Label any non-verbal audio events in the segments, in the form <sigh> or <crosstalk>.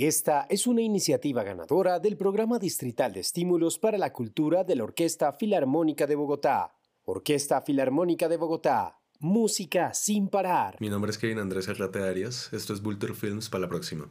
Esta es una iniciativa ganadora del Programa Distrital de Estímulos para la Cultura de la Orquesta Filarmónica de Bogotá. Orquesta Filarmónica de Bogotá. Música sin parar. Mi nombre es Kevin Andrés Arrate Arias. Esto es Vulture Films para la próxima.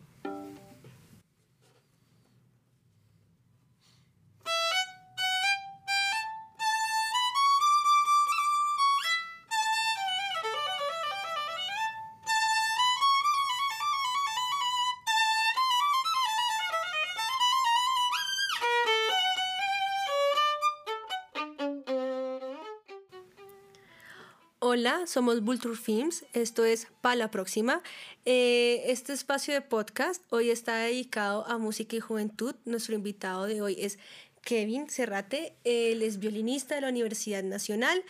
Somos Vulture Films, esto es para la próxima. Eh, este espacio de podcast hoy está dedicado a música y juventud. Nuestro invitado de hoy es Kevin Cerrate, él es violinista de la Universidad Nacional.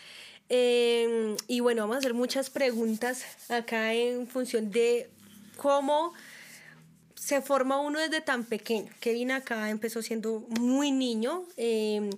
Eh, y bueno, vamos a hacer muchas preguntas acá en función de cómo se forma uno desde tan pequeño. Kevin acá empezó siendo muy niño em,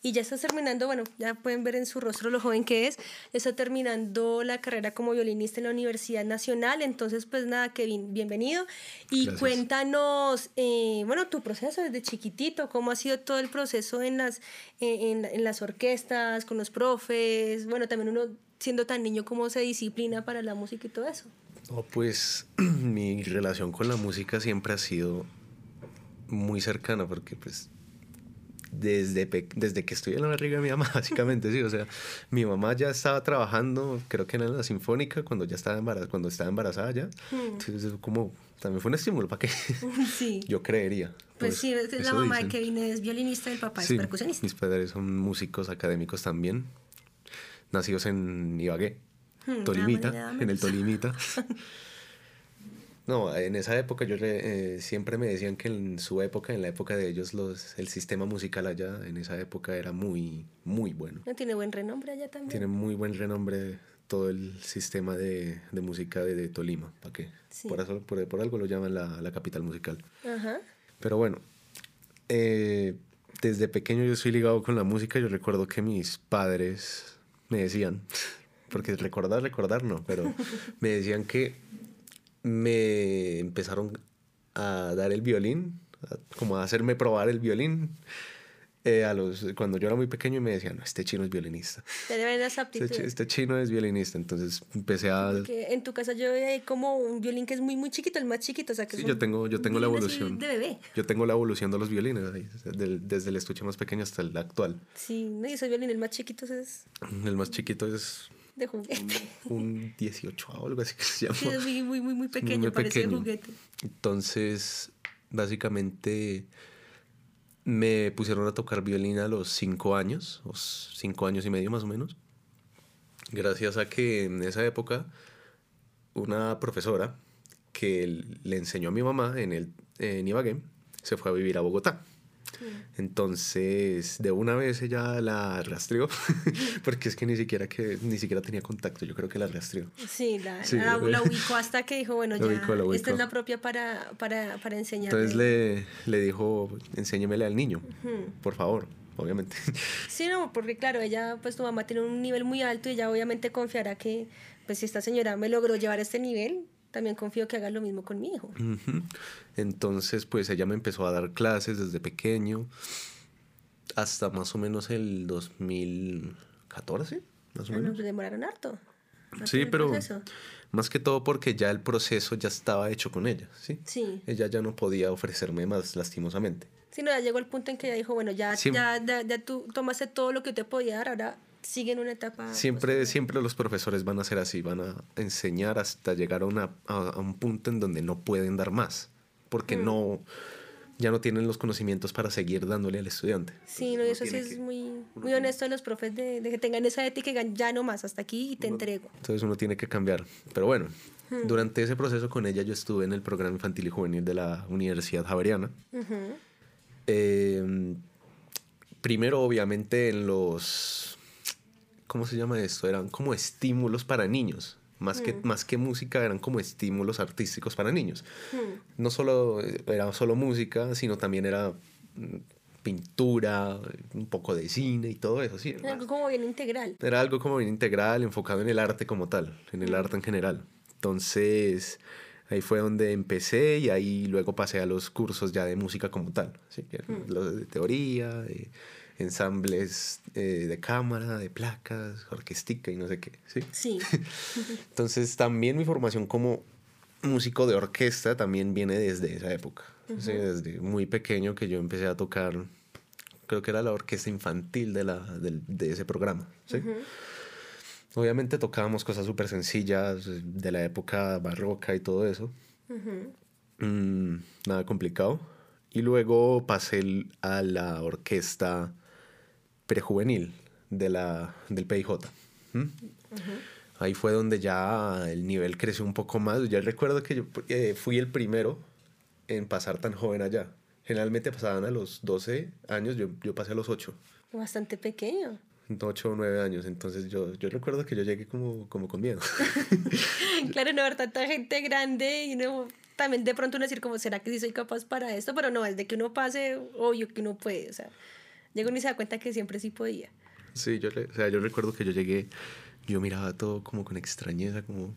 y ya está terminando, bueno, ya pueden ver en su rostro lo joven que es, está terminando la carrera como violinista en la Universidad Nacional. Entonces, pues nada, Kevin, bienvenido. Y cuéntanos, eh, bueno, tu proceso desde chiquitito, cómo ha sido todo el proceso en las, en, en las orquestas, con los profes, bueno, también uno siendo tan niño, cómo se disciplina para la música y todo eso. Oh, pues <clears throat> mi relación con la música siempre ha sido muy cercana porque pues desde, desde que estoy en la barriga de mi mamá, <laughs> básicamente, sí. O sea, mi mamá ya estaba trabajando, creo que en la Sinfónica, cuando ya estaba embarazada, cuando estaba embarazada ya. Hmm. Entonces, como, también fue un estímulo para que <laughs> sí. <laughs> yo creería. Pues, pues sí, es la mamá de Kevin es violinista, el papá es percusionista. Mis padres son músicos académicos también, nacidos en Ibagué. Hmm, Tolimita, en el Tolimita. <laughs> No, en esa época yo eh, siempre me decían que en su época, en la época de ellos, los, el sistema musical allá, en esa época era muy, muy bueno. tiene buen renombre allá también? Tiene muy buen renombre todo el sistema de, de música de, Tolima, ¿para qué? Por, eso, por, por, algo lo llaman la, la capital musical. Ajá. Pero bueno, eh, desde pequeño yo soy ligado con la música, yo recuerdo que mis padres me decían, porque recordar, recordar no, pero <laughs> me decían que me empezaron a dar el violín, como a hacerme probar el violín. Eh, a los, cuando yo era muy pequeño y me decían, no, este chino es violinista. Este, este, chino es violinista, entonces empecé a... en tu casa yo veía como un violín que es muy, muy chiquito, el más chiquito, o sea que sí, yo tengo, yo tengo la evolución. De bebé. Yo tengo la evolución de los violines, desde el estuche más pequeño hasta el actual. Sí, no, y ese violín, el más chiquito es... El más chiquito es de juguete. Un, 18 o algo así que se llama. Sí, muy, muy, muy pequeño, parece de juguete. Entonces, básicamente me pusieron a tocar violín a los 5 años, o 5 años y medio más o menos. Gracias a que en esa época una profesora que le enseñó a mi mamá en, el, en Ibagué se fue a vivir a Bogotá. Entonces, de una vez ella la rastreó, <laughs> porque es que ni siquiera que ni siquiera tenía contacto, yo creo que la rastreó. Sí, la, <laughs> ubicó hasta que dijo, bueno, ya, esta es la propia para, para, para enseñar. Entonces le, le dijo, enséñemele al niño, por favor obviamente. <laughs> Sí, no, porque claro, ella, pues tu mamá tiene un nivel muy alto y ella obviamente confiará que, pues si esta señora me logró llevar a este nivel, también confío que haga lo mismo con mi hijo. Entonces, pues ella me empezó a dar clases desde pequeño hasta más o menos el 2014, más o ah, menos. Pues demoraron harto. Sí, pero más que todo porque ya el proceso ya estaba hecho con ella, ¿sí? Sí. Ella ya no podía ofrecerme más lastimosamente. Sí, no, ya llegó el punto en que ella dijo, bueno, ya, ya, ya, ya, tú tomaste todo lo que te podía dar, ahora siguen una etapa. Pues, siempre, siempre los profesores van a ser así, van a enseñar hasta llegar a, una, a, un punto en donde no pueden dar más, porque mm. no ya no tienen los conocimientos para seguir dándole al estudiante. Sí, no, eso sí es muy, muy honesto de los profes de, que tengan esa ética y digan, ya no más, hasta aquí y te entrego. Entonces uno tiene que cambiar. Pero bueno, hmm. durante ese proceso con ella yo estuve en el programa infantil y juvenil de la Universidad Javeriana. Em, primero, obviamente, en los ¿cómo se llama esto? Eran como estímulos para niños. Más, que, mm. más que música, eran como estímulos artísticos para niños. Mm. No solo era solo música, sino también era mm, pintura, un poco de cine y todo eso, sí. Era algo como bien integral. Era algo como bien integral, enfocado en el arte como tal, en el arte en general. Entonces, Ahí fue donde empecé y ahí luego pasé a los cursos ya de música como tal, ¿sí? Mm. los de teoría, de ensambles eh, de cámara, de placas, orquestica y no sé qué, ¿sí? Sí. <laughs> Entonces también mi formación como músico de orquesta también viene desde esa época, desde muy pequeño que yo empecé a tocar, creo que era la orquesta infantil de, la, de, ese programa, ¿sí? Obviamente tocábamos cosas súper sencillas de la época barroca y todo eso. Mm, nada complicado. Y luego pasé a la orquesta prejuvenil de la, del PIJ. Ahí fue donde ya el nivel creció un poco más. Ya recuerdo que yo eh, fui el primero en pasar tan joven allá. Generalmente pasaban a los 12 años, yo, yo pasé a los 8. Bastante pequeño. 8 o 9 años, entonces yo, yo recuerdo que yo llegué como, como con miedo. <laughs> <laughs> claro, no ver tanta gente grande y uno también de pronto uno decir como, ¿será que sí soy capaz para esto? Pero no, es de que uno pase, obvio que uno puede, o sea, llegó y se da cuenta que siempre sí podía. Sí, yo, o sea, yo recuerdo que yo llegué, yo miraba todo como con extrañeza, como...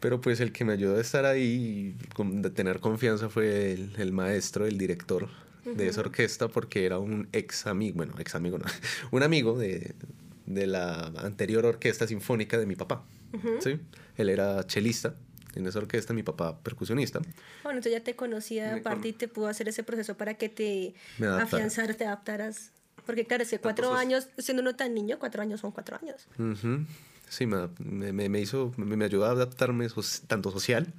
Pero pues el que me ayudó a estar ahí, y tener confianza fue el, el maestro, el director de esa orquesta porque era un ex amigo, bueno, ex amigo no, <laughs> un amigo de, de la anterior orquesta sinfónica de mi papá. ¿sí? Él era chelista en esa orquesta, mi papá percusionista. Bueno, entonces ya te conocía aparte y te pudo hacer ese proceso para que te afianzaras, te adaptaras. Porque claro, es cuatro años, siendo uno tan niño, cuatro años son cuatro años. Sí, me, me, me, hizo, me, ayudó a adaptarme tanto social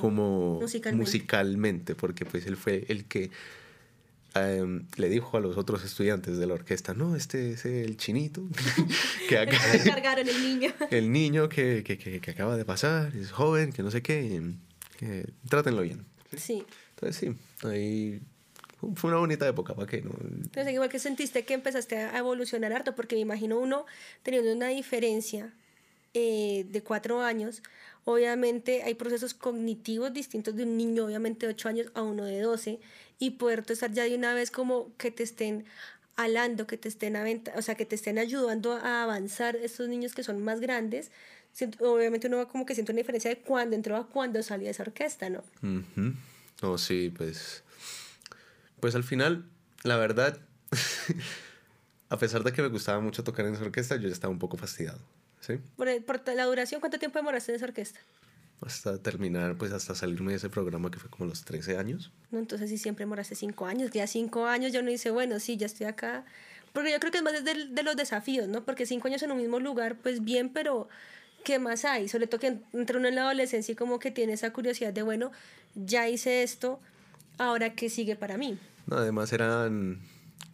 como musicalmente. musicalmente, porque pues él fue el que Em, le dijo a los otros estudiantes de la orquesta, no, este es el chinito. <laughs> que acá, cargaron el niño. <laughs> el niño que, que, que, acaba de pasar, es joven, que no sé qué, que trátenlo bien. Sí. Entonces sí, ahí fue una bonita época, ¿para qué? No? Entonces igual que sentiste que empezaste a evolucionar harto, porque me imagino uno teniendo una diferencia eh, de cuatro años, obviamente hay procesos cognitivos distintos de un niño, obviamente de ocho años, a uno de doce, y poder estar ya de una vez como que te estén alando, que te estén o sea, que te estén ayudando a avanzar estos niños que son más grandes. obviamente uno va como que siente una diferencia de cuando entró a cuando salía de esa orquesta, ¿no? Oh, sí, pues. Pues al final, la verdad, <laughs> a pesar de que me gustaba mucho tocar en esa orquesta, yo ya estaba un poco fastidiado. ¿Sí? Por, por la duración, ¿cuánto tiempo demoraste en esa orquesta? Hasta terminar, pues hasta salirme de ese programa que fue como los 13 años. No, entonces sí siempre moraste 5 años, ya 5 años ya uno dice, bueno, sí, ya estoy acá. Porque yo creo que es más de, de los desafíos, ¿no? Porque 5 años en un mismo lugar, pues bien, pero ¿qué más hay? Sobre todo que entre uno en la adolescencia y como que tiene esa curiosidad de, bueno, ya hice esto, ahora qué sigue para mí. No, además eran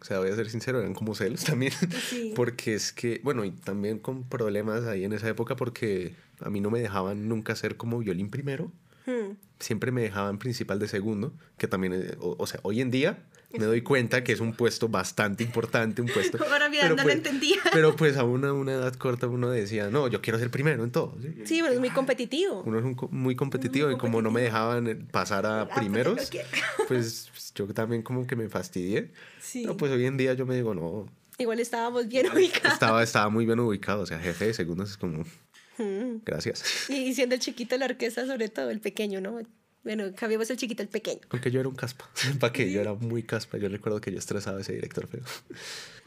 o sea, voy a ser sincero, eran como celos también. <laughs> Porque es que, bueno, y también con problemas ahí en esa época porque a mí no me dejaban nunca ser como violín primero. Hmm. Siempre me dejaban principal de segundo, que también, eh, o, sea, hoy en día me doy cuenta que es un puesto bastante importante, un puesto... <laughs> Ahora bien, no lo pues, entendía. <laughs> Pero pues a una, una edad corta uno decía, no, yo quiero ser primero en todo. Sí, pero es muy competitivo. Uno es muy competitivo y como no me dejaban eh, pasar a ah, pues, primeros, <laughs> pues, yo también como que me fastidié. Sí. pues hoy en día yo me digo, no. Igual estábamos bien ubicados. Estaba, estaba muy bien ubicado, o sea, jefe de segundos es como... Gracias. Y siendo el chiquito la orquesta, sobre todo el pequeño, ¿no? Bueno, cambiamos el chiquito el pequeño. Aunque yo era un caspa. <laughs> ¿Para qué? Yo era muy caspa. Yo recuerdo que yo estresaba a ese director feo. <laughs>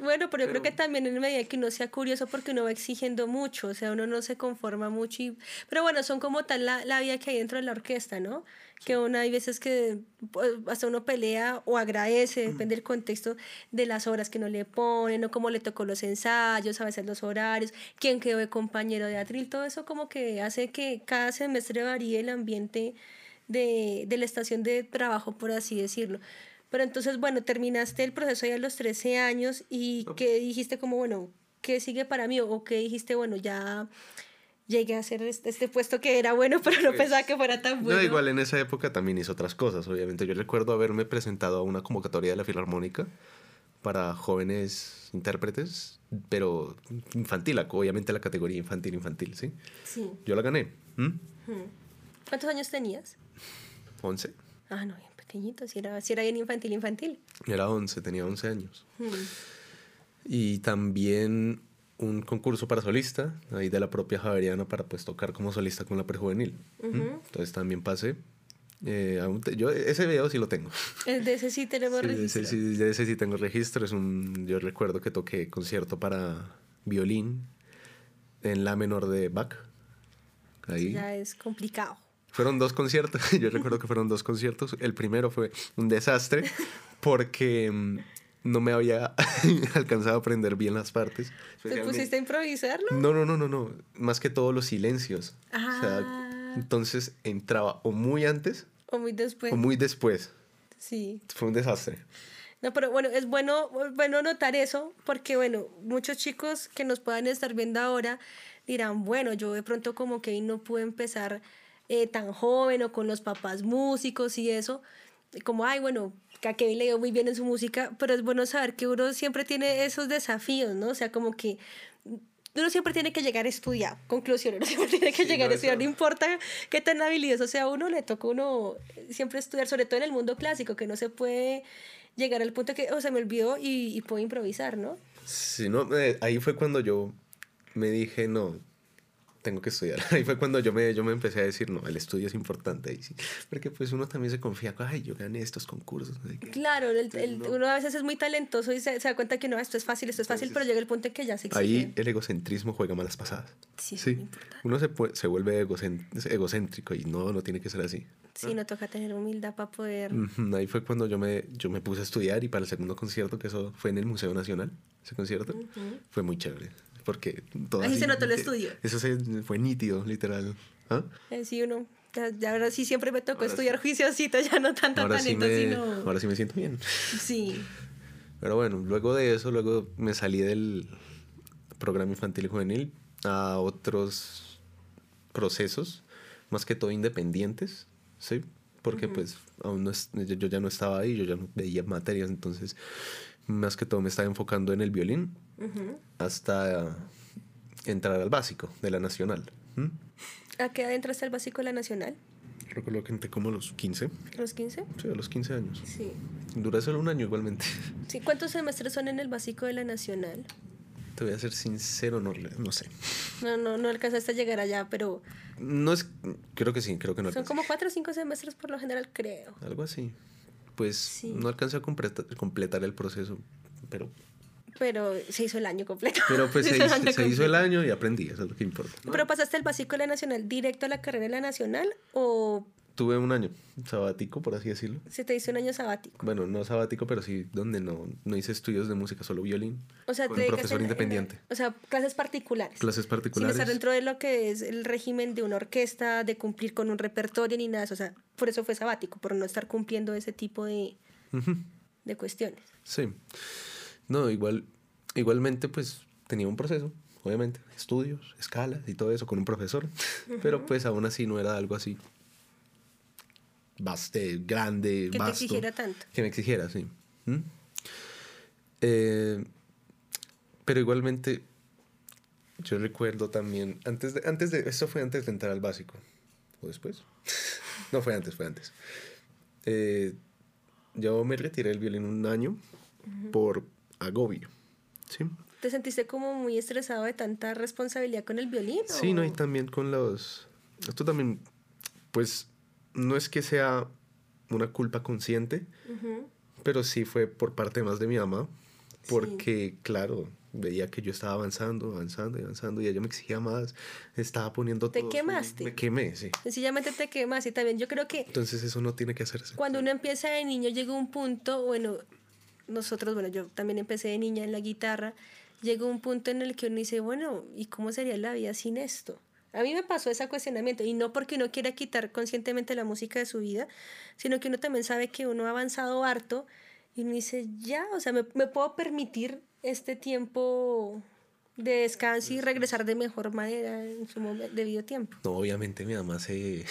Bueno, pero yo creo que también en medida que uno sea curioso porque uno va exigiendo mucho, o sea, uno no se conforma mucho. Y... Pero bueno, son como tal la, la vida que hay dentro de la orquesta, ¿no? Que uno hay veces que pues, hasta uno pelea o agradece, depende del contexto de las horas que no le ponen, o cómo le tocó los ensayos, a veces los horarios, quién quedó de compañero de atril, todo eso como que hace que cada semestre varíe el ambiente de, de la estación de trabajo, por así decirlo. Pero entonces, bueno, terminaste el proceso ya a los 13 años y ¿qué dijiste como, bueno, qué sigue para mí? ¿O qué dijiste, bueno, ya llegué a hacer este, este puesto que era bueno, <laughs> pero no pues, pensaba que fuera tan bueno? No, igual en esa época también hice otras cosas, obviamente. Yo recuerdo haberme presentado a una convocatoria de la Filarmónica para jóvenes intérpretes, pero infantil, obviamente la categoría infantil, infantil, ¿sí? Sí. Yo la gané. ¿Cuántos años tenías? 11. Ah, no, bien pequeñito, si era, si era bien infantil, infantil. Era 11, tenía 11 años. Hmm. Y también un concurso para solista, ahí de la propia Javeriana, para pues tocar como solista con la prejuvenil. Entonces también pasé. Eh, yo ese video sí lo tengo. De ese sí tenemos registro. Ese, sí, de ese sí tengo registro. Es un, yo recuerdo que toqué concierto para violín en la menor de Bach. Ahí. Ya es complicado. Fueron dos conciertos, <laughs> yo recuerdo que fueron dos conciertos. El primero fue un desastre <laughs> porque mm, no me había <laughs> alcanzado a aprender bien las partes. ¿Te pusiste a improvisarlo? No, no, no, no, no. Más que todos los silencios. Ah. entonces entraba o muy antes. O muy después. O muy después. Sí. Fue un desastre. No, pero bueno, es bueno, bueno notar eso porque, bueno, muchos chicos que nos puedan estar viendo ahora dirán, bueno, yo de pronto como que no pude empezar eh, tan joven o con los papás músicos y eso, como, ay, bueno, que a Kevin le dio muy bien en su música, pero es bueno saber que uno siempre tiene esos desafíos, ¿no? O sea, como que uno siempre tiene que llegar a estudiar, conclusión, uno siempre tiene que llegar a estudiar, no importa qué tan habilidoso sea uno, le toca uno siempre estudiar, sobre todo en el mundo clásico, que no se puede llegar al punto que, o oh, se me olvidó y, y puedo improvisar, ¿no? Sí, no, eh, ahí fue cuando yo me dije, no, tengo que estudiar. <laughs> Ahí fue cuando yo me, yo me empecé a decir, no, el estudio es importante. Y sí, porque pues uno también se confía, ay, yo gané estos concursos. Claro, el, uno a veces es muy talentoso y se, da cuenta que no, esto es fácil, esto es fácil, pero llega el punto en que ya se exige. Ahí el egocentrismo juega malas pasadas. Sí, sí. Uno se, se vuelve egocéntrico y no, no tiene que ser así. Sí, no toca tener humildad para poder... Ahí fue cuando yo me, yo me puse a estudiar y para el segundo concierto, que eso fue en el Museo Nacional, ese concierto, fue muy chévere porque todo Ahí se notó el estudio. Eso fue nítido, literal. ¿Ah? Eh, sí, uno. Ya, ahora sí siempre me tocó estudiar juiciosito, <laughs> ya no tanto ahora talento, sí me, sino... Ahora sí me siento bien. Sí. Pero bueno, luego de eso, luego me salí del programa infantil y juvenil a otros procesos, más que todo independientes, ¿sí? Porque pues aún no yo ya no estaba ahí, yo ya no veía materias, entonces más que todo me estaba enfocando en el violín hasta entrar al básico de la nacional. ¿A qué edad entraste al básico de la nacional? Recuerdo que entré como a los 15. ¿A los 15? Sí, a los 15 años. Sí. Dura solo un año igualmente. Sí, ¿cuántos semestres son en el básico de la nacional? Te voy a ser sincero, no, no sé. No, no, no alcanzaste a llegar allá, pero... No es... Creo que sí, creo que no. Son como cuatro o cinco semestres por lo general, creo. Algo así. Pues no alcancé a completar el proceso, pero pero se hizo el año completo. Pero pues <laughs> se, hizo, el año y aprendí, eso es lo que importa. ¿Pero pasaste el básico de la Nacional directo a la carrera de la Nacional o...? Tuve un año sabático, por así decirlo. ¿Se te hizo un año sabático? Bueno, no sabático, pero sí donde no, no hice estudios de música, solo violín. O sea, con un profesor independiente. o sea, clases particulares. Clases particulares. Sin estar dentro de lo que es el régimen de una orquesta, de cumplir con un repertorio ni nada. O sea, por eso fue sabático, por no estar cumpliendo ese tipo de, de cuestiones. Sí. No, igual, igualmente pues tenía un proceso, obviamente, estudios, escalas y todo eso con un profesor, pero pues aún así no era algo así baste, grande, que vasto. Que exigiera tanto. Que me exigiera, sí. ¿Mm? Eh, pero igualmente, yo recuerdo también, antes de, antes de, esto fue antes de entrar al básico, o después, <laughs> no fue antes, fue antes. Eh, yo me retiré del violín un año por agobio. ¿sí? ¿Te sentiste como muy estresado de tanta responsabilidad con el violín? Sí, no, y también con los... Esto también, pues, no es que sea una culpa consciente, pero sí fue por parte más de mi mamá, porque, claro, veía que yo estaba avanzando, avanzando y avanzando, y ella me exigía más, estaba poniendo todo. ¿Te quemaste? Me quemé, sí. Sencillamente te quemas y también yo creo que... Entonces eso no tiene que hacerse. Cuando uno empieza de niño llega un punto, bueno, nosotros, bueno, yo también empecé de niña en la guitarra, llegó un punto en el que uno dice, bueno, ¿y cómo sería la vida sin esto? A mí me pasó ese cuestionamiento, y no porque uno quiera quitar conscientemente la música de su vida, sino que uno también sabe que uno ha avanzado harto y uno dice, ya, o sea, me, me puedo permitir este tiempo de descanso y regresar de mejor manera en su debido tiempo. No, obviamente mi mamá se,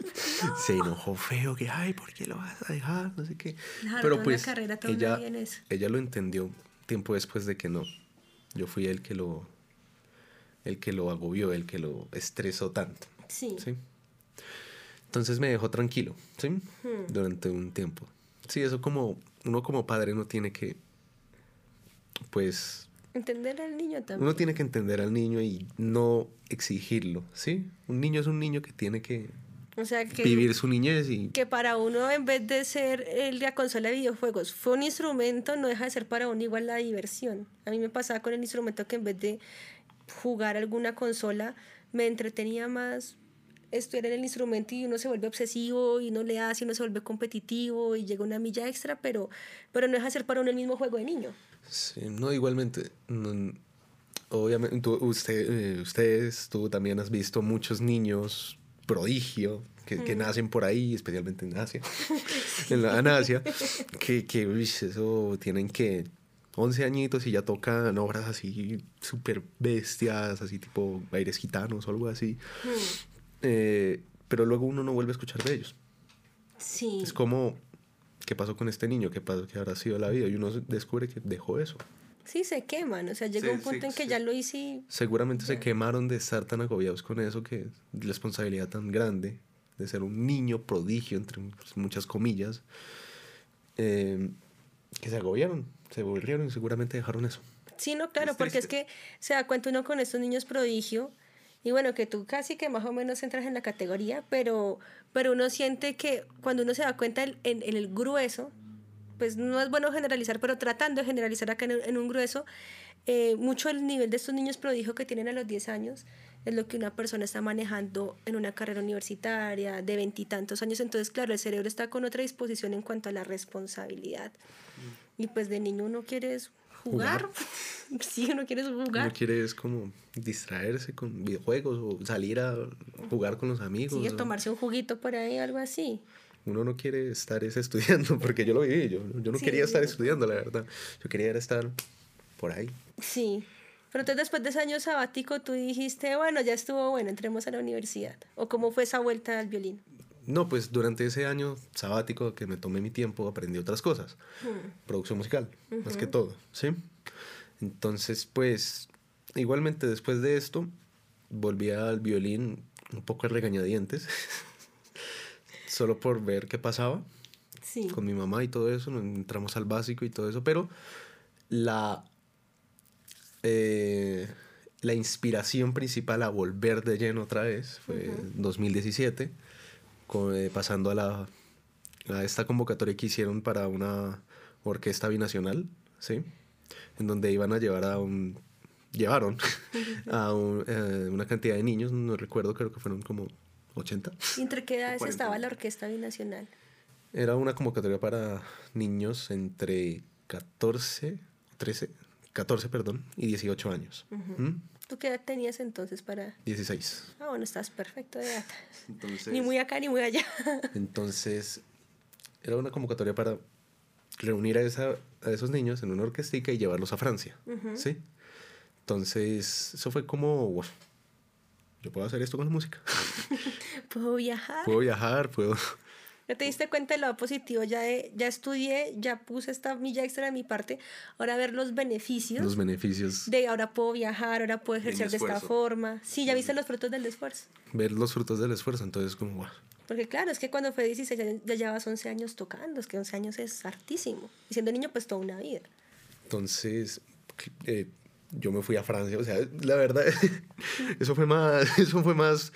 <laughs> se enojó feo, que, ay, ¿por qué lo vas a dejar? No sé qué. Pero pues ella, ella lo entendió tiempo después de que no. Yo fui el que lo, el que lo agobió, el que lo estresó tanto. Sí. Entonces me dejó tranquilo, ¿sí? Durante un tiempo. Sí, eso como, uno como padre no tiene que, pues, Entender al niño también. Uno tiene que entender al niño y no exigirlo, ¿sí? Un niño es un niño que tiene que, vivir su niñez y... Que para uno, en vez de ser el la consola de videojuegos, fue un instrumento, no deja de ser para uno igual la diversión. A mí me pasaba con el instrumento que en vez de jugar alguna consola, me entretenía más estudiar en el instrumento y uno se vuelve obsesivo y no le hace y uno se vuelve competitivo y llega una milla extra, pero, pero no de ser para uno el mismo juego de niño. Sí, no, igualmente. obviamente, usted, eh, ustedes, tú también has visto muchos niños prodigio que, que nacen por ahí, especialmente en Asia, <laughs> <laughs> en la Asia, que, que eso tienen que 11 añitos y ya tocan obras así súper bestias, así tipo aires gitanos o algo así. Eh, pero luego uno no vuelve a escuchar de ellos. Sí. Es como, ¿qué pasó con este niño? ¿Qué pasó? ¿Qué habrá sido la vida? Y uno descubre que dejó eso. Sí, se queman, o sea, llega un punto en que ya lo hice y... Seguramente se quemaron de estar tan agobiados con eso, que responsabilidad tan grande, de ser un niño prodigio, entre muchas comillas, eh, que se agobiaron, se aburrieron y seguramente dejaron eso. Sí, no, claro, porque es que se da cuenta uno con estos niños prodigio, y bueno, que tú casi que más o menos entras en la categoría, pero, pero uno siente que cuando uno se da cuenta en, en, el grueso, pues no es bueno generalizar, pero tratando de generalizar acá en, un grueso, eh, mucho el nivel de estos niños prodigio que tienen a los 10 años es lo que una persona está manejando en una carrera universitaria de veintitantos años. Entonces, claro, el cerebro está con otra disposición en cuanto a la responsabilidad. Y pues de niño uno quiere jugar. sí, <laughs> uno quiere jugar. Uno quiere es como distraerse con videojuegos o salir a jugar con los amigos. Sí, tomarse un juguito por ahí, algo así. Uno no quiere estar estudiando, <laughs> porque yo lo viví, yo, yo no quería estar estudiando, la verdad. Yo quería estar por ahí. Sí. Pero entonces después de ese año sabático tú dijiste, bueno, ya estuvo bueno, entremos a la universidad. ¿O cómo fue esa vuelta al violín? No, pues durante ese año sabático que me tomé mi tiempo aprendí otras cosas. Hmm. Producción musical, más que todo, ¿sí? Entonces, pues, igualmente después de esto, volví al violín un poco regañadientes, <laughs> solo por ver qué pasaba sí. con mi mamá y todo eso, entramos al básico y todo eso, pero la, eh, la inspiración principal a volver de lleno otra vez fue en 2017 eh, pasando a, la, a esta convocatoria que hicieron para una orquesta binacional, ¿sí? En donde iban a llevar a un... Llevaron <laughs> a eh, una cantidad de niños, no recuerdo, creo que fueron como 80. ¿Entre qué edades estaba la orquesta binacional? Era una convocatoria para niños entre 14, 13, 14, perdón, y 18 años. ¿Tú qué edad tenías entonces para...? 16. Ah, bueno, estás perfecto de edad. <laughs> ni muy acá ni muy allá. <laughs> entonces, era una convocatoria para reunir a, esa, a esos niños en una orquestica y llevarlos a Francia, ¿sí? Entonces, eso fue como, yo puedo hacer esto con la música. <laughs> puedo viajar. Puedo viajar, puedo ¿Ya te diste cuenta de lo positivo? Ya, ya estudié, ya puse esta milla extra de mi parte. Ahora ver los beneficios. Los beneficios. De ahora puedo viajar, ahora puedo ejercer de esta forma. Sí, ya viste los frutos del esfuerzo. Ver los frutos del esfuerzo, entonces como, wow. Porque claro, es que cuando fue 16 ya, ya llevas 11 años tocando, es que 11 años es hartísimo. Y siendo niño, pues toda una vida. Entonces, eh, yo me fui a Francia, o sea, la verdad, <laughs> eso fue más, <laughs> eso fue más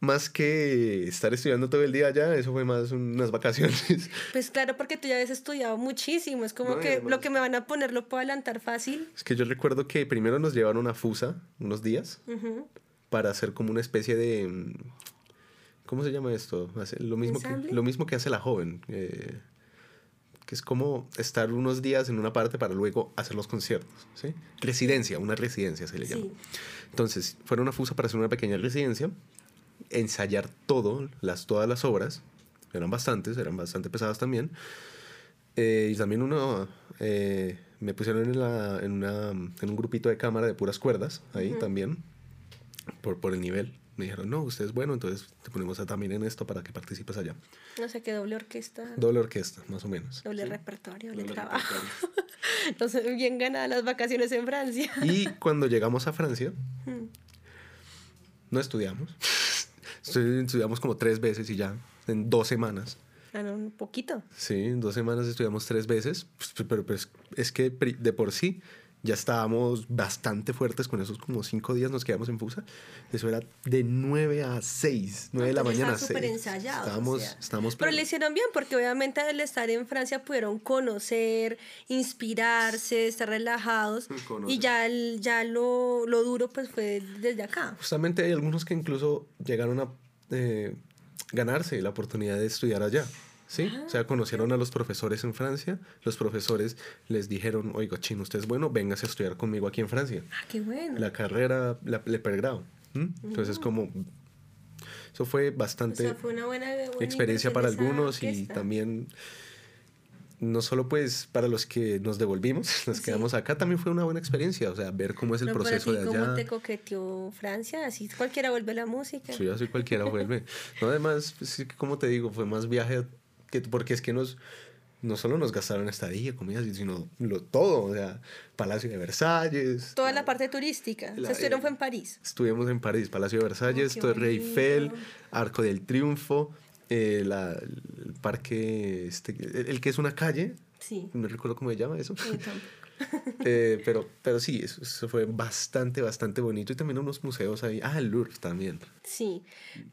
más que estar estudiando todo el día allá, eso fue más unas vacaciones. <laughs> Pues claro, porque tú ya habías estudiado muchísimo, es como que lo que me van a poner lo puedo adelantar fácil. Es que yo recuerdo que primero nos llevaron a Fusa unos días para hacer como una especie de... ¿Cómo se llama esto? Lo mismo, que, lo mismo que hace la joven. Eh, que es como estar unos días en una parte para luego hacer los conciertos, ¿sí? Residencia, una residencia se le llama. Entonces, fueron a Fusa para hacer una pequeña residencia ensayar todo, las, todas las obras, eran bastantes, eran bastante pesadas también. Eh, y también uno, eh, me pusieron en, la, en, una, en, un grupito de cámara de puras cuerdas, ahí también, por, por el nivel. Me dijeron, no, usted es bueno, entonces te ponemos también en esto para que participes allá. No sé qué doble orquesta. Doble orquesta, más o menos. Doble repertorio, doble, trabajo. <laughs> no sé, bien ganadas las vacaciones en Francia. y cuando llegamos a Francia, <laughs> no estudiamos. Estudiamos como tres veces y ya, en dos semanas. Ah, un poquito. Sí, en dos semanas estudiamos tres veces, pues, pero pues, es que de por sí ya estábamos bastante fuertes con esos como cinco días nos quedamos en Fusa. Eso era de 9 a 6, 9 de la mañana a 6. Estábamos, estábamos Pero le hicieron bien porque obviamente al estar en Francia pudieron conocer, inspirarse, estar relajados y ya, ya lo, lo, duro pues fue desde acá. Justamente hay algunos que incluso llegaron a eh, ganarse la oportunidad de estudiar allá. ¿Sí? o sea, conocieron a los profesores en Francia, los profesores les dijeron, oiga, chino, usted es bueno, véngase a estudiar conmigo aquí en Francia. Ah, qué bueno. La carrera, la, el pregrado. Entonces, como, eso fue bastante fue una buena, experiencia para algunos y también no solo pues para los que nos devolvimos, <laughs> nos quedamos acá, también fue una buena experiencia, o sea, ver cómo es el proceso de allá. ¿Cómo te coqueteó Francia? Así cualquiera vuelve la música. Sí, así cualquiera vuelve. <laughs> no, además, pues, como te digo, fue más viaje que, porque es que nos, no solo nos gastaron estadía, comida, sino lo, todo, o sea, Palacio de Versalles. Toda la parte turística. La, estuvieron fue en París. Estuvimos en París, Palacio de Versalles, oh, Torre Eiffel, Arco del Triunfo, eh, la, el parque, este, el, que es una calle. Sí. No recuerdo cómo se llama eso. <laughs> eh, pero, pero sí, eso, eso, fue bastante, bastante bonito. Y también unos museos ahí. Ah, el Louvre también. Sí,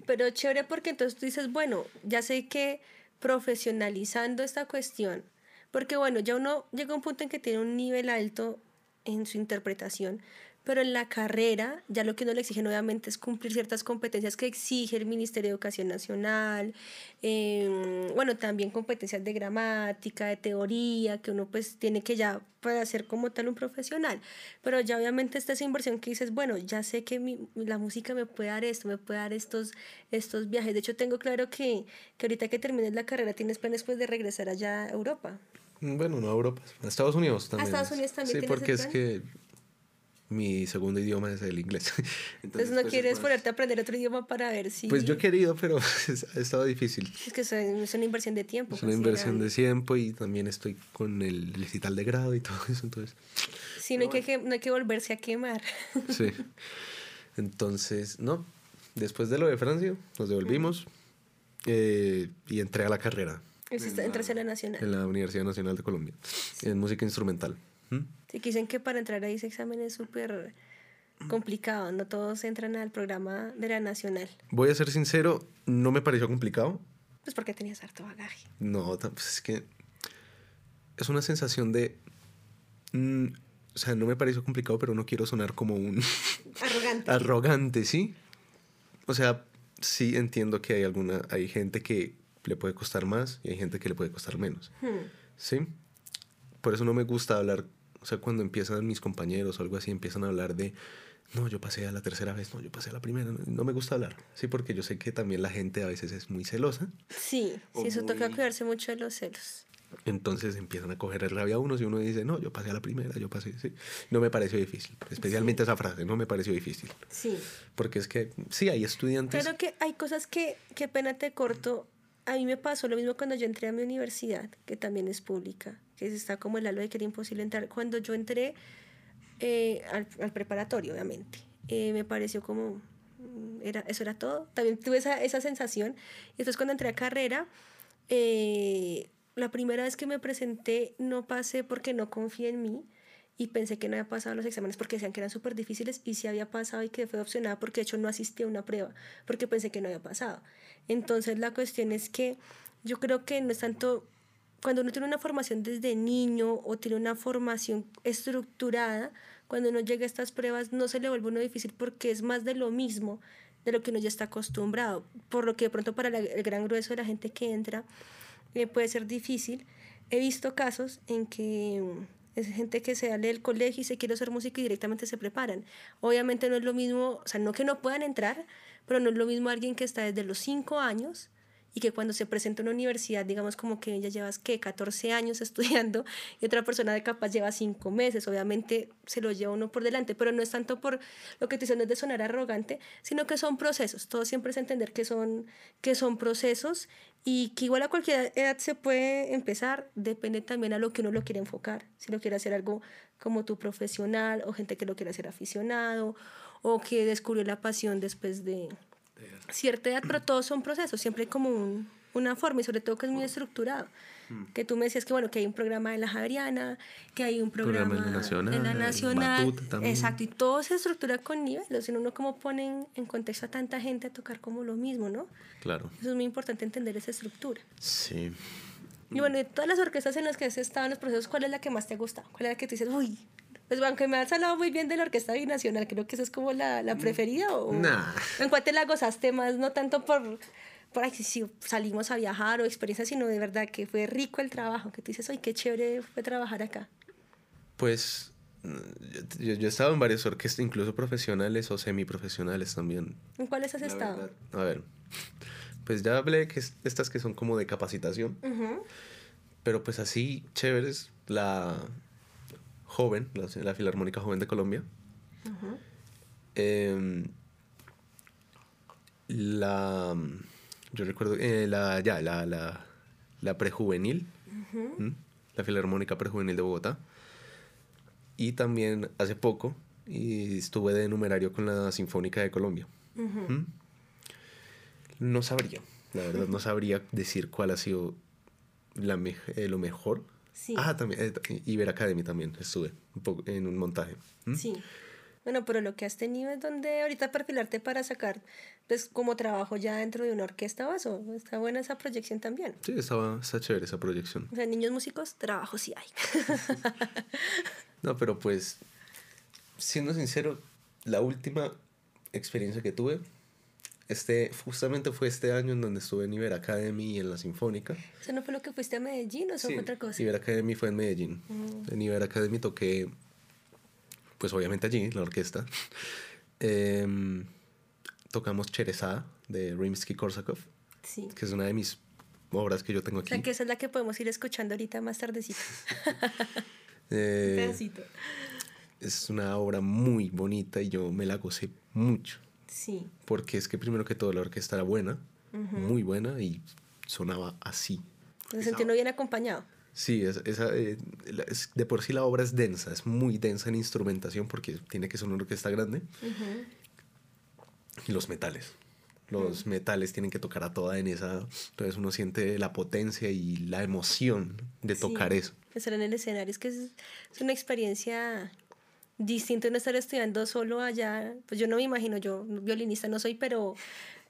pero chévere porque entonces tú dices, bueno, ya sé que profesionalizando esta cuestión, porque bueno, ya uno llega a un punto en que tiene un nivel alto en su interpretación, pero en la carrera ya lo que uno le exige obviamente es cumplir ciertas competencias que exige el Ministerio de Educación Nacional, em, bueno, también competencias de gramática, de teoría, que uno pues tiene que ya para ser como tal un profesional, pero ya obviamente está esa inversión que dices, bueno, ya sé que mi, la música me puede dar esto, me puede dar estos, estos viajes, de hecho tengo claro que, que ahorita que termines la carrera tienes planes pues de regresar allá a Europa. Bueno, no a Europa, a Estados Unidos también. A Estados Unidos también. Sí, porque es que mi segundo idioma es el inglés. <laughs> Entonces, ¿no pues, quieres ponerte a aprender otro idioma para ver si...? Pues yo he querido, pero <laughs> ha estado difícil. Es que es una inversión de tiempo. Es una inversión de tiempo y también estoy con el recital de grado y todo <laughs> eso, entonces... Sí, no hay, que, no hay que volverse a quemar. Sí. Entonces, no, después de lo de Francia, nos devolvimos eh, y entré a la carrera. Entras en la Nacional. En la Universidad Nacional de Colombia, en música instrumental. Sí, dicen que para entrar a ese examen es súper complicado, no todos entran al programa de la nacional. Voy a ser sincero, no me pareció complicado. Pues porque tenías harto bagaje. No, pues es que es una sensación de... Mm, o sea, no me pareció complicado, pero no quiero sonar como un... <laughs> Arrogante. Arrogante, ¿sí? O sea, sí entiendo que hay alguna... Hay gente que le puede costar más y hay gente que le puede costar menos. Hmm. ¿Sí? Por eso no me gusta hablar o sea, cuando empiezan mis compañeros o algo así, empiezan a hablar de, no, yo pasé a la tercera vez, no, yo pasé a la primera, no, me gusta hablar, sí, porque yo sé que también la gente a veces es muy celosa. Sí, sí, eso toca cuidarse mucho de los celos. Entonces empiezan a coger el rabia a unos y uno dice, no, yo pasé a la primera, yo pasé, sí. No me pareció difícil, especialmente esa frase, no me pareció difícil. Sí. Porque es que, sí, hay estudiantes. Claro que hay cosas que, qué pena te corto. A mí me pasó lo mismo cuando yo entré a mi universidad, que también es pública que está como el halo de que era imposible entrar. Cuando yo entré eh, al, al, preparatorio, obviamente, eh, me pareció como, mm, era, eso era todo. También tuve esa, esa sensación. Y entonces cuando entré a carrera, eh, la primera vez que me presenté no pasé porque no confié en mí y pensé que no había pasado los exámenes porque decían que eran súper difíciles y sí había pasado y que fue opcionada porque de hecho no asistí a una prueba porque pensé que no había pasado. Entonces la cuestión es que yo creo que no es tanto cuando uno tiene una formación desde niño o tiene una formación estructurada, cuando uno llega a estas pruebas no se le vuelve uno difícil porque es más de lo mismo de lo que uno ya está acostumbrado. Por lo que de pronto para el gran grueso de la gente que entra eh, puede ser difícil. He visto casos en que es gente que se sale del colegio y se quiere hacer música y directamente se preparan. Obviamente no es lo mismo, o sea, no que no puedan entrar, pero no es lo mismo alguien que está desde los 5 años y que cuando se presenta a una universidad, digamos como que ya llevas que 14 años <laughs> estudiando y otra persona de capaz lleva 5 meses, obviamente se lo lleva uno por delante, pero no es tanto por lo que te dicen de sonar arrogante, sino que son procesos, todo siempre es entender que son, que son procesos y que igual a cualquier edad se puede empezar, depende también a lo que uno lo quiere enfocar, si lo quiere hacer algo como tu profesional o gente que lo quiere hacer aficionado o que descubrió la pasión después de, cierta edad, pero todos son procesos, siempre hay como una forma y sobre todo que es muy estructurado. Mm. Que tú me decías que, bueno, que hay un programa en la Javeriana, que hay un programa, en la Nacional. En la Nacional. Exacto, y todo se estructura con niveles. sino uno como pone en contexto a tanta gente a tocar como lo mismo, ¿no? Claro. Eso es muy importante entender esa estructura. Sí. Y bueno, de todas las orquestas en las que has estado en los procesos, ¿cuál es la que más te ha gustado? ¿Cuál es la que te dices, uy, pues aunque me has hablado muy bien de la Orquesta Binacional, creo que esa es como la, la preferida. ¿o? Nah. ¿En cuál te la gozaste más? No tanto por, por si salimos a viajar o experiencia, sino de verdad que fue rico el trabajo, que tú dices, ay, qué chévere fue trabajar acá. Pues yo, yo he estado en varias orquestas, incluso profesionales o semiprofesionales también. ¿En cuáles has estado? A ver, pues ya hablé que estas que son como de capacitación, pero pues así chéveres, la joven, la, Filarmónica Joven de Colombia. Em, la yo recuerdo eh, la ya la, la, la prejuvenil la filarmónica prejuvenil de Bogotá. Y también hace poco y estuve de numerario con la sinfónica de Colombia no sabría la verdad no sabría decir cuál ha sido la eh, lo mejor Ah, también, eh, Iber Academy también estuve un poco en un montaje. Sí. Bueno, pero lo que has tenido es donde ahorita perfilarte para sacar, pues, como trabajo ya dentro de una orquesta o Está buena esa proyección también. Sí, estaba, está chévere esa proyección. O sea, niños músicos, trabajo sí hay. <laughs> no, pero pues, siendo sincero, la última experiencia que tuve este, justamente fue este año en donde estuve en Iber Academy y en la Sinfónica. ¿Eso no fue lo que fuiste a Medellín o eso fue otra cosa? Iber Academy fue en Medellín. Mm. En Iber Academy toqué, pues obviamente allí, la orquesta. <laughs> Em, tocamos Cherezada de Rimsky-Korsakov, sí. que es una de mis obras que yo tengo aquí. O sea, que esa es la que podemos ir escuchando ahorita más tardecito. <laughs> eh, pedacito. Es una obra muy bonita y yo me la gocé mucho. Sí. Porque es que primero que todo la orquesta era buena, muy buena y sonaba así. Se sentía bien acompañado. Sí, esa, eh, de por sí la obra es densa, es muy densa en instrumentación porque tiene que ser una orquesta grande. Y los metales. Los metales tienen que tocar a toda en esa. Entonces uno siente la potencia y la emoción de tocar eso. Estar en el escenario es que es, es una experiencia distinto no estar estudiando solo allá, pues yo no me imagino, yo violinista no soy, pero,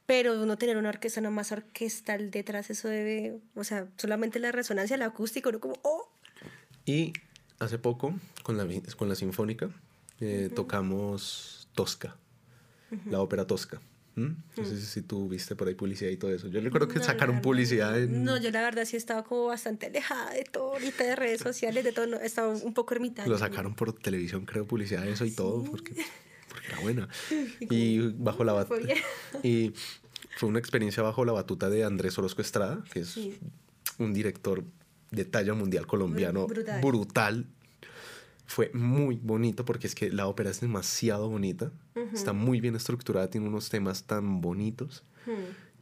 pero no tener una orquesta no más orquestal detrás, eso debe, o sea, solamente la resonancia, el acústico, no como, oh. Y hace poco, con la, con la Sinfónica, eh, tocamos Tosca, la ópera Tosca. No sé si tú viste por ahí publicidad y todo eso. Yo recuerdo que sacaron publicidad en... No, yo la verdad sí estaba como bastante alejada de todo, ahorita de redes sociales, de todo, estaba un poco ermitaña. Lo sacaron por televisión, creo, publicidad de eso y todo, porque, porque era buena. <laughs> Y bajo la batuta... <laughs> Y fue una experiencia bajo la batuta de Andrés Orozco Estrada, que es un director de talla mundial colombiano brutal. brutal fue muy bonito porque es que la ópera es demasiado bonita, está muy bien estructurada, tiene unos temas tan bonitos.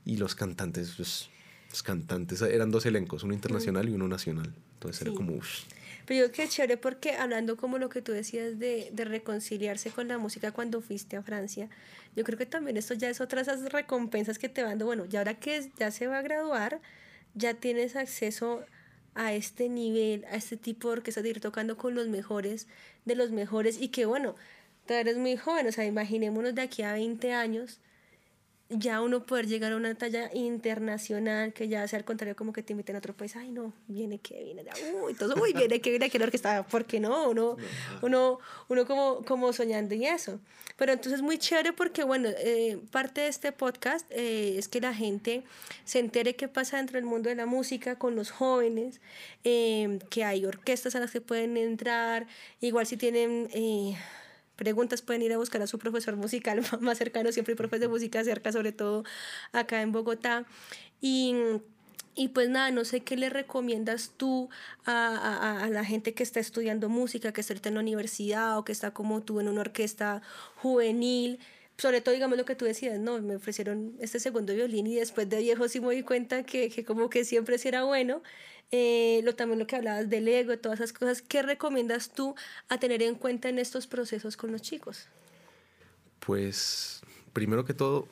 Y los cantantes, pues, los cantantes, eran dos elencos, uno internacional y uno nacional, entonces era como... Pero yo qué chévere porque hablando como lo que tú decías de, de, reconciliarse con la música cuando fuiste a Francia, yo creo que también esto ya es otra de esas recompensas que te van dando, bueno, ya ahora que ya se va a graduar, ya tienes acceso a este nivel, a este tipo de orquesta, de ir tocando con los mejores de los mejores y que bueno, tú eres muy joven, o sea, imaginémonos de aquí a 20 años ya uno poder llegar a una talla internacional que ya sea al contrario como que te inviten a otro país, ay no, viene Kevin, uy, todo, uy, viene Kevin aquí la orquesta, ¿por qué no? Uno, uno, uno como, como soñando y eso. Pero entonces muy chévere porque, bueno, eh, parte de este podcast eh, es que la gente se entere qué pasa dentro del mundo de la música con los jóvenes, eh, que hay orquestas a las que pueden entrar, igual si tienen preguntas pueden ir a buscar a su profesor musical <laughs> más cercano, siempre hay profes de música cerca, sobre todo acá en Bogotá. Y, y pues nada, no sé qué le recomiendas tú a, a, a, la gente que está estudiando música, que está en la universidad o que está como tú en una orquesta juvenil. Sobre todo, digamos lo que tú decías, no, me ofrecieron este segundo violín y después de viejo sí me di cuenta que, que como que siempre sí era bueno. Eh, lo, también lo que hablabas del ego, todas esas cosas, ¿qué recomiendas tú a tener en cuenta en estos procesos con los chicos? Pues, primero que todo,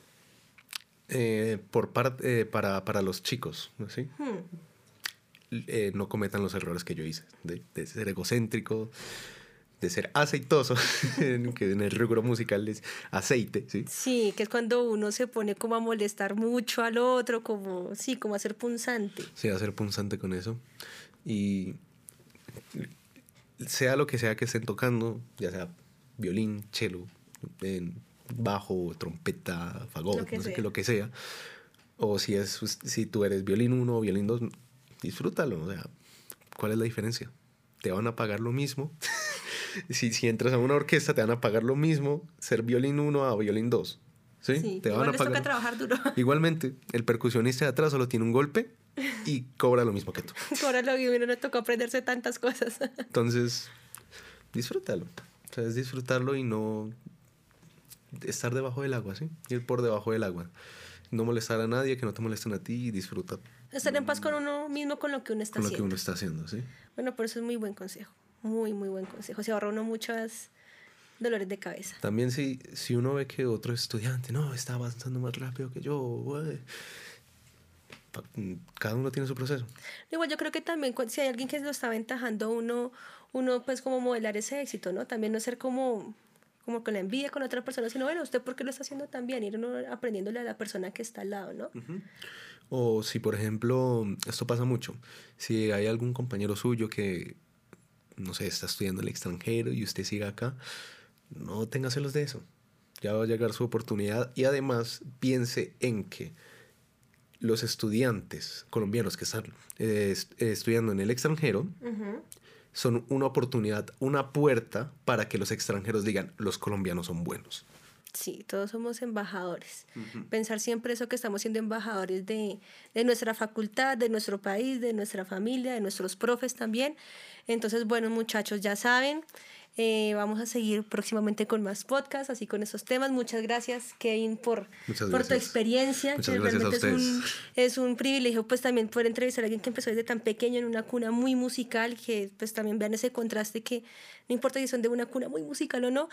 eh, por parte, eh, para, para, los chicos, ¿sí? Hmm. no cometan los errores que yo hice, de, de ser egocéntrico, de ser aceitoso, <laughs> que en el rubro musical es aceite, ¿sí? Sí, que es cuando uno se pone como a molestar mucho al otro, como, sí, como a ser punzante. Sí, a ser punzante con eso. Y sea lo que sea que estén tocando, ya sea violín, cello, bajo, trompeta, fagot, no sé qué, lo que sea, o si, es, si tú eres violín 1 o violín 2, disfrútalo, o sea, ¿cuál es la diferencia? Te van a pagar lo mismo. <laughs> si, si entras a una orquesta, te van a pagar lo mismo ser violín 1 a violín 2. ¿Sí? te van a pagar. trabajar duro. <laughs> Igualmente, el percusionista de atrás solo tiene un golpe y cobra lo mismo que tú. <laughs> cobra lo mismo no tocó aprenderse tantas cosas. <laughs> Entonces, disfrútalo. O sea, es disfrutarlo y no estar debajo del agua, ¿sí? Ir por debajo del agua. No molestar a nadie, que no te molesten a ti y disfruta. Estar en paz con uno mismo, con lo que uno está haciendo. Con lo que uno está haciendo, sí. Bueno, por eso es muy buen consejo. Muy, muy buen consejo. Se ahorra uno muchos dolores de cabeza. También si, si uno ve que otro estudiante, no, está avanzando más rápido que yo, cada uno tiene su proceso. Igual yo creo que también si hay alguien que lo está aventajando, uno, uno pues como modelar ese éxito, ¿no? También no ser como como con la envidia con otra persona, sino bueno, usted por qué lo está haciendo tan bien, ir uno aprendiéndole a la persona que está al lado, ¿no? O si, por ejemplo, esto pasa mucho, si hay algún compañero suyo que, no sé, está estudiando en el extranjero y usted sigue acá, no tenga celos de eso. Ya va a llegar su oportunidad y además piense en que los estudiantes colombianos que están eh, estudiando en el extranjero son una oportunidad, una puerta para que los extranjeros digan, los colombianos son buenos. Sí, todos somos embajadores. Pensar siempre eso que estamos siendo embajadores de, de, nuestra facultad, de nuestro país, de nuestra familia, de nuestros profes también. Entonces, bueno, muchachos, ya saben, eh, vamos a seguir próximamente con más podcasts, así con esos temas. Muchas gracias, Kevin, por, por tu experiencia. Muchas realmente Es un, es un privilegio, pues también poder entrevistar a alguien que empezó desde tan pequeño en una cuna muy musical, que pues también vean ese contraste que no importa si son de una cuna muy musical o no,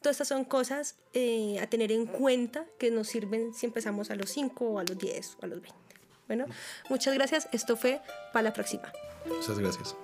todas estas son cosas eh, a tener en cuenta que nos sirven si empezamos a los 5 o a los 10 o a los 20. Bueno, muchas gracias. Esto fue para la próxima. Muchas gracias.